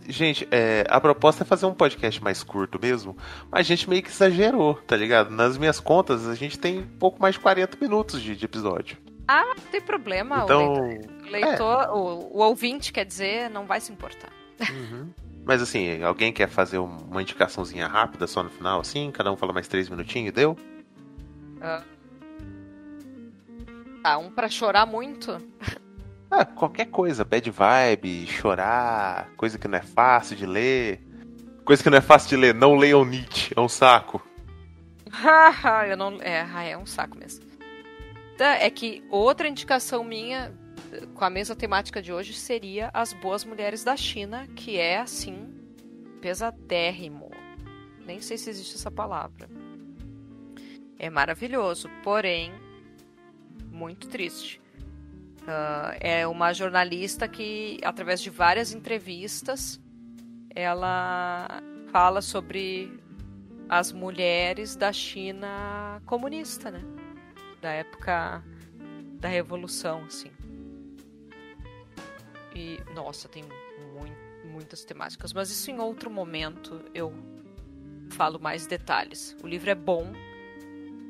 gente, é, a proposta é fazer um podcast mais curto mesmo, mas a gente meio que exagerou, tá ligado? Nas minhas contas, a gente tem um pouco mais de 40 minutos de, de episódio. Não tem problema, Então, o leitor, o, leitor- o, o ouvinte, quer dizer, não vai se importar. Uhum. Mas assim, alguém quer fazer um- uma indicaçãozinha rápida só no final, assim? Cada um fala mais três minutinhos, deu? Tá, um pra chorar muito. Ah, qualquer coisa, bad vibe, chorar, coisa que não é fácil de ler. Coisa que não é fácil de ler, não leiam Nietzsche, é um saco. eu não. É, ah, é um saco mesmo. Tá, é que outra indicação minha, com a mesma temática de hoje, seria As Boas Mulheres da China, que é, assim, pesadérrimo. Nem sei se existe essa palavra. É maravilhoso, porém, muito triste. Ah, é uma jornalista que, através de várias entrevistas, ela fala sobre as mulheres da China comunista, né? Da época da revolução, assim. E, nossa, tem mui- muitas temáticas, mas isso em outro momento eu falo mais detalhes. O livro é bom,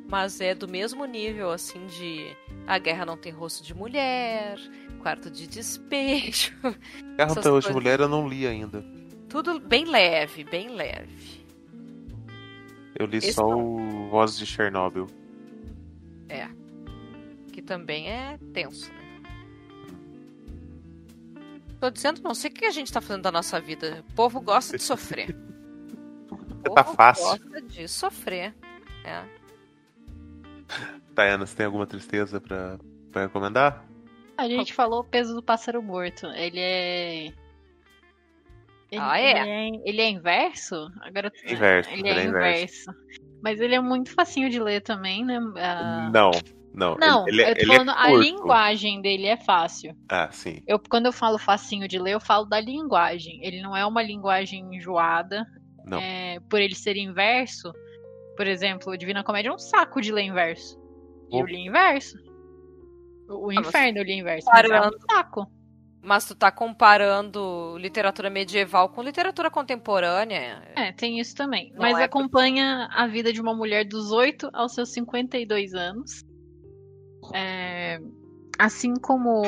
mas é do mesmo nível, assim, de A Guerra Não Tem Rosto de Mulher, Quarto de Despejo. Guerra Essas até hoje coisas. mulher eu não li ainda. Tudo bem leve, bem leve. Eu li Esse só não. o Vozes de Chernobyl. Que também é tenso, né? Tô dizendo, não sei o que a gente tá fazendo da nossa vida. O povo gosta de sofrer. O Tá povo fácil. gosta de sofrer. É. Tayana, você tem alguma tristeza pra, pra recomendar? A gente falou o peso do pássaro morto. Ele é. Ele, Ah, é? Ele é, ele é inverso? Agora Inverso, Ele ele é é inverso. inverso. Mas ele é muito facinho de ler também, né? Ah, Não, não. Não, ele, ele, eu tô ele é falando, a curto. linguagem dele é fácil. Ah, sim. Eu, quando eu falo facinho de ler, eu falo da linguagem. Ele não é uma linguagem enjoada. Não. É, por ele ser inverso, por exemplo, o Divina Comédia é um saco de ler inverso. E eu li inverso. O, o Ah, mas inferno eu li inverso. Mas é um parando. saco. Mas tu tá comparando literatura medieval com literatura contemporânea. É, tem isso também. Não Mas é acompanha a vida de uma mulher dos 8 aos seus 52 anos. É, assim como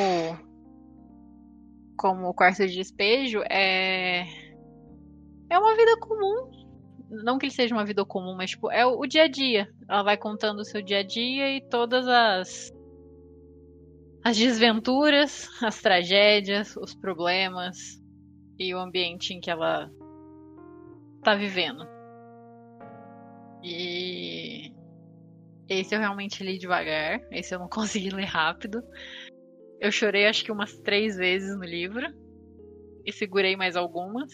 como o quarto de despejo, é é uma vida comum. Não que ele seja uma vida comum, mas tipo, é o, o dia a dia. Ela vai contando o seu dia a dia e todas as as desventuras, as tragédias, os problemas e o ambiente em que ela tá vivendo. E esse eu realmente li devagar, esse eu não consegui ler rápido. Eu chorei acho que umas três vezes no livro e segurei mais algumas.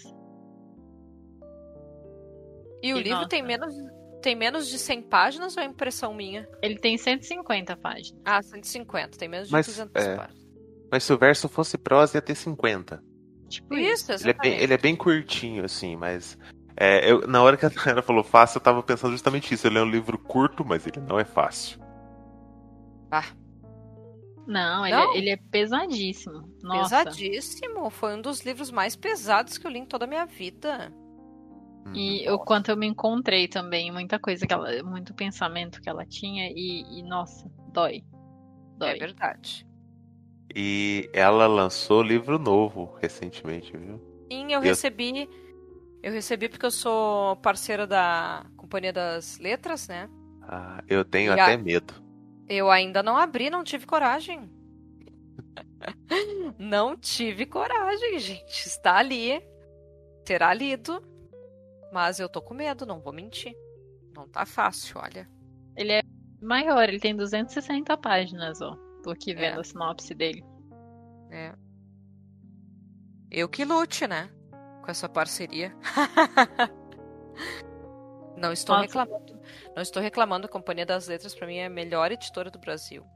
E o E, livro nossa. tem menos, tem menos de 100 páginas ou é impressão minha? Ele tem 150 páginas. Ah, 150. Tem menos de Mas, 200 é, páginas. Mas se o verso fosse prosa, ia ter 50. Tipo Isso, Ele é, bem, ele é bem curtinho, assim, mas. é, eu, na hora que a Tayana falou fácil, eu tava pensando justamente isso. Ele é um livro curto, mas ele não é fácil. Não, ele, Não? É, ele é pesadíssimo. Nossa. Pesadíssimo. Foi um dos livros mais pesados que eu li em toda a minha vida. E Hum, o quanto eu me encontrei também, muita coisa que ela, muito pensamento que ela tinha e, e, nossa, dói. É Dói. verdade. E ela lançou livro novo recentemente, viu? Sim, eu Eu- recebi. Eu recebi porque eu sou parceira da Companhia das Letras, né? Ah, eu tenho E até a- medo. Eu ainda não abri, não tive coragem. não tive coragem, gente. Está ali. Será lido. Mas eu tô com medo, não vou mentir. Não tá fácil, olha. Ele é maior, ele tem 260 páginas, ó. Tô aqui vendo É. a sinopse dele. É. Eu que lute, né? Com essa parceria. não estou Nossa. reclamando. Não estou reclamando. A Companhia das Letras, pra mim, é a melhor editora do Brasil.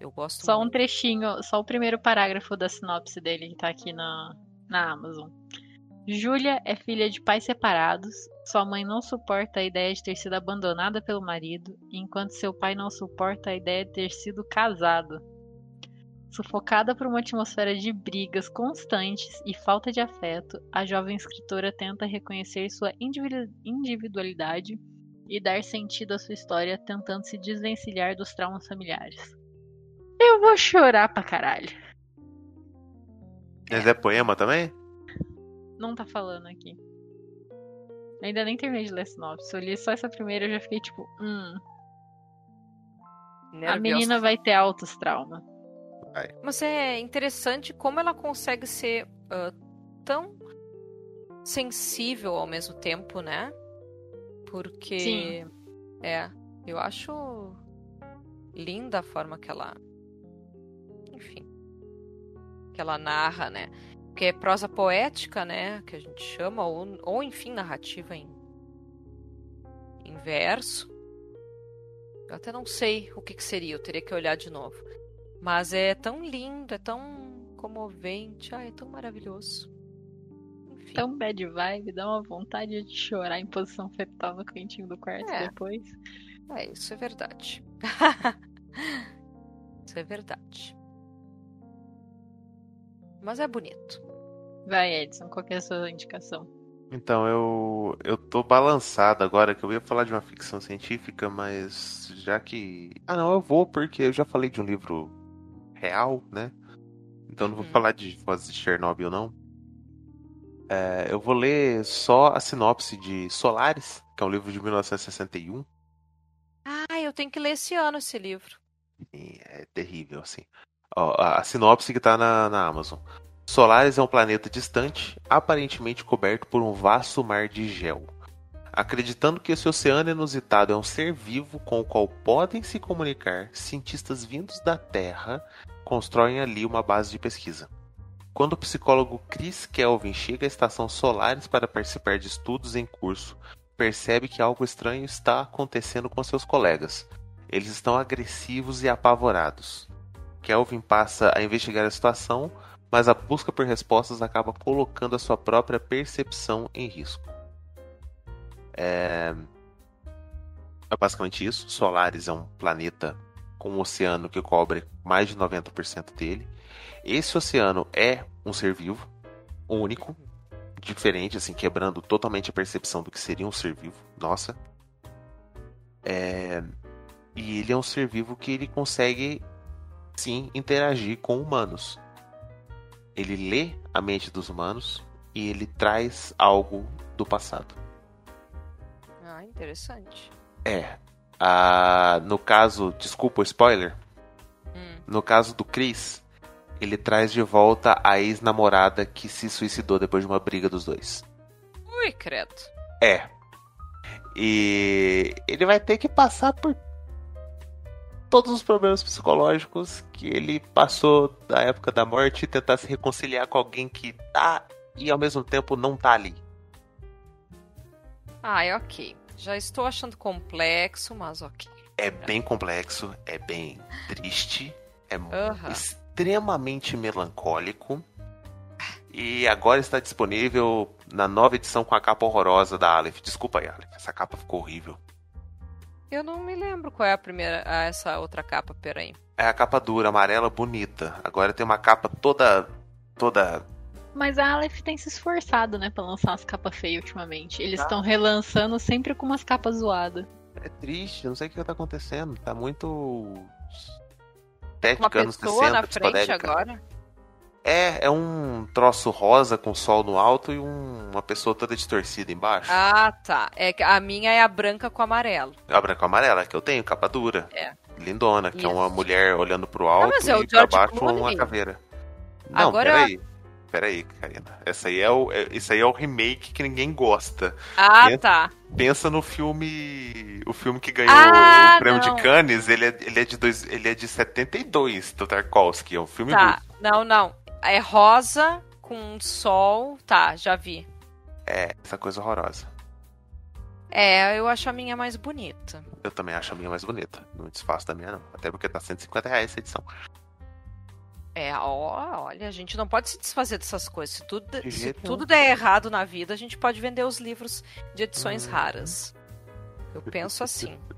Eu gosto Só um muito. trechinho, só o primeiro parágrafo da sinopse dele que tá aqui na, na Amazon. Júlia é filha de pais separados. Sua mãe não suporta a ideia de ter sido abandonada pelo marido, enquanto seu pai não suporta a ideia de ter sido casado. Sufocada por uma atmosfera de brigas constantes e falta de afeto, a jovem escritora tenta reconhecer sua individu- individualidade e dar sentido à sua história, tentando se desvencilhar dos traumas familiares. Eu vou chorar pra caralho. Mas é poema também? Não tá falando aqui. Ainda nem terminei de ler sinopse. Eu li só essa primeira e eu já fiquei tipo, hum, a menina vai ter altos traumas. Mas é interessante como ela consegue ser ah, tão sensível ao mesmo tempo, né? Porque Sim. é, eu acho linda a forma que ela, enfim, que ela narra, né? Porque é prosa poética, né? Que a gente chama ou, ou enfim narrativa em, em verso. Eu até não sei o que, que seria, eu teria que olhar de novo. Mas é tão lindo, é tão comovente, ah, é tão maravilhoso. Enfim, Tão bad vibe, dá uma vontade de chorar em posição fetal no cantinho do quarto É. depois. é, isso é verdade. isso é verdade. Mas é bonito. Vai, Edson, qual que é a sua indicação? Então, eu, eu tô balançado agora, que eu ia falar de uma ficção científica, mas já que. Ah, não, eu vou, porque eu já falei de um livro real, né? Então não vou Uhum. falar de Foz de Chernobyl, não. É, eu vou ler só a sinopse de Solaris, que é um livro de 1961. Ah, eu tenho que ler esse ano esse livro. É terrível, assim. Ó, a, sinopse que tá na, na Amazon. Solaris é um planeta distante, aparentemente coberto por um vasto mar de gel. Acreditando que esse oceano inusitado é um ser vivo com o qual podem se comunicar, cientistas vindos da Terra constroem ali uma base de pesquisa. Quando o psicólogo Chris Kelvin chega à estação Solaris para participar de estudos em curso, percebe que algo estranho está acontecendo com seus colegas. Eles estão agressivos e apavorados. Kelvin passa a investigar a situação, mas a busca por respostas acaba colocando a sua própria percepção em risco. É, é basicamente isso. Solaris é um planeta com um oceano que cobre mais de 90% dele. Esse oceano é um ser vivo, único, diferente, assim, quebrando totalmente a percepção do que seria um ser vivo. Nossa. É, E ele é um ser vivo que ele consegue sim interagir com humanos. Ele lê a mente dos humanos e ele traz algo do passado. Ah, interessante. É. Ah, no caso, desculpa o spoiler. Hum. No caso do Chris, ele traz de volta a ex-namorada que se suicidou depois de uma briga dos dois. Ui, credo. É. E ele vai ter que passar por todos os problemas psicológicos que ele passou da época da morte e tentar se reconciliar com alguém que tá e ao mesmo tempo não tá ali. Ah, é ok. Já estou achando complexo, mas ok. É bem complexo, é bem triste, é Aham. extremamente melancólico. E agora está disponível na nova edição com a capa horrorosa da Aleph. Desculpa aí, Aleph, essa capa ficou horrível. Eu não me lembro qual é a primeira, ah, essa outra capa, peraí. É a capa dura, amarela, bonita. Agora tem uma capa toda. toda. Mas a Aleph tem se esforçado, né, pra lançar umas capas feias ultimamente. Eles Ah. estão relançando sempre com umas capas zoadas. É triste, eu não sei o que tá acontecendo. Tá muito. Uma Estética anos pessoa 60, na frente agora. É, é um troço rosa com sol no alto e um- uma pessoa toda distorcida embaixo. Ah, tá. É que a minha é a branca com amarelo. A branca amarela que eu tenho, capa dura. É. Lindona, que é uma mulher olhando pro alto é o e pra George baixo Clooney. uma caveira. Não, Agora- peraí. Peraí, Karina. Essa aí é o, é, isso aí é o remake que ninguém gosta. Ah, E- tá. Pensa no filme. O filme que ganhou Ah, o prêmio não. de Cannes, ele é, ele é de dois, ele é de 72, do Tarkovsky. É um filme Tá. russo. Não, não. É rosa com sol. Tá, já vi. É, essa coisa horrorosa. É, eu acho a minha mais bonita. Eu também acho a minha mais bonita. Não desfaço da minha, não. Até porque tá 150 reais essa edição. É, ó, olha, a gente não pode se desfazer dessas coisas. Se tudo, De se tudo der errado na vida, a gente pode vender os livros de edições Hum. raras. Eu penso assim.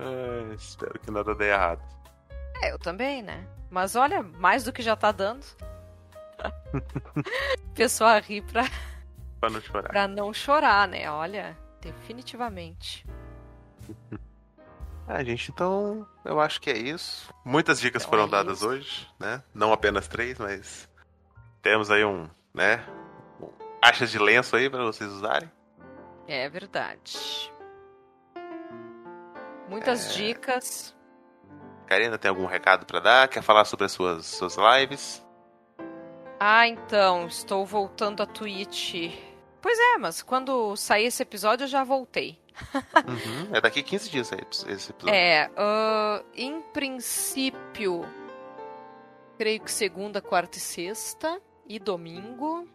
É, espero que nada dê errado. É, eu também, né? Mas olha, mais do que já tá dando. Pessoa ri pra, Pra não chorar. pra não chorar, né? Olha, definitivamente. Ah, gente, então eu acho que é isso. Muitas dicas Então foram é dadas isso. hoje, né? Não apenas três, mas temos aí um, né? um- Caixas de lenço aí pra vocês usarem. É verdade. Muitas É. dicas. Karina, tem algum recado pra dar? Quer falar sobre as suas, suas lives? Ah, então, estou voltando a Twitch. Pois é, mas quando sair esse episódio eu já voltei. Uhum, É daqui 15 dias aí, esse episódio. É, ah, em princípio, creio que segunda, quarta e sexta e domingo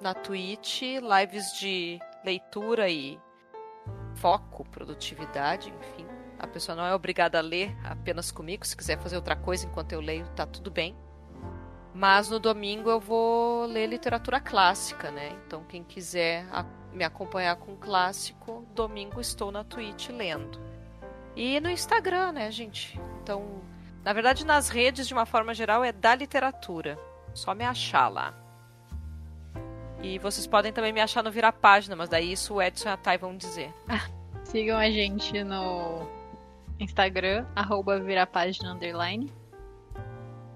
na Twitch, lives de leitura e foco, produtividade, enfim. A pessoa não é obrigada a ler apenas comigo, se quiser fazer outra coisa enquanto eu leio, tá tudo bem. Mas no domingo eu vou ler literatura clássica, né? Então quem quiser me acompanhar com clássico, domingo estou na Twitch lendo. E no Instagram, né, gente? Então, na verdade, nas redes, de uma forma geral, é da literatura. Só me achar lá. E vocês podem também me achar no Virar Página, mas daí isso o Edson e a Thay vão dizer. Sigam a gente no Instagram, arroba virapágina underline.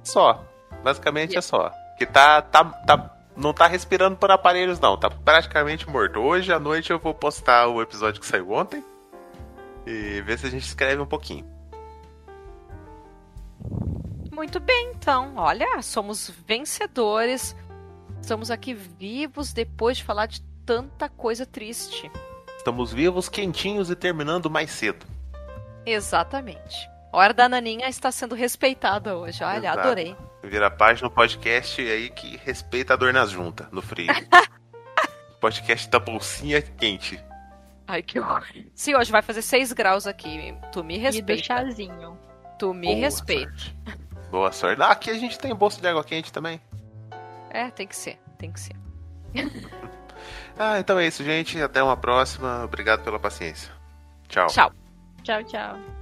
Só. Basicamente é só. Que tá, tá, tá. Não tá respirando por aparelhos, não. Tá praticamente morto. Hoje à noite eu vou postar o episódio que saiu ontem. E ver se a gente escreve um pouquinho. Muito bem, então. Olha, somos vencedores. Estamos aqui vivos depois de falar de tanta coisa triste. Estamos vivos, quentinhos e terminando mais cedo. Exatamente. A hora da Naninha está sendo respeitada hoje. Olha, Exato. adorei. Vira página no podcast aí que respeita a dor nas juntas, no frio. podcast da bolsinha quente. Ai, que horror. Sim, hoje vai fazer 6 graus aqui. Tu me E do respeita. chazinho. Tu me Boa respeita. sorte. Boa sorte. Ah, aqui a gente tem bolsa de água quente também. É, tem que ser. Tem que ser. Ah, então é isso, gente. Até uma próxima. Obrigado pela paciência. Tchau. Tchau. Tchau, tchau.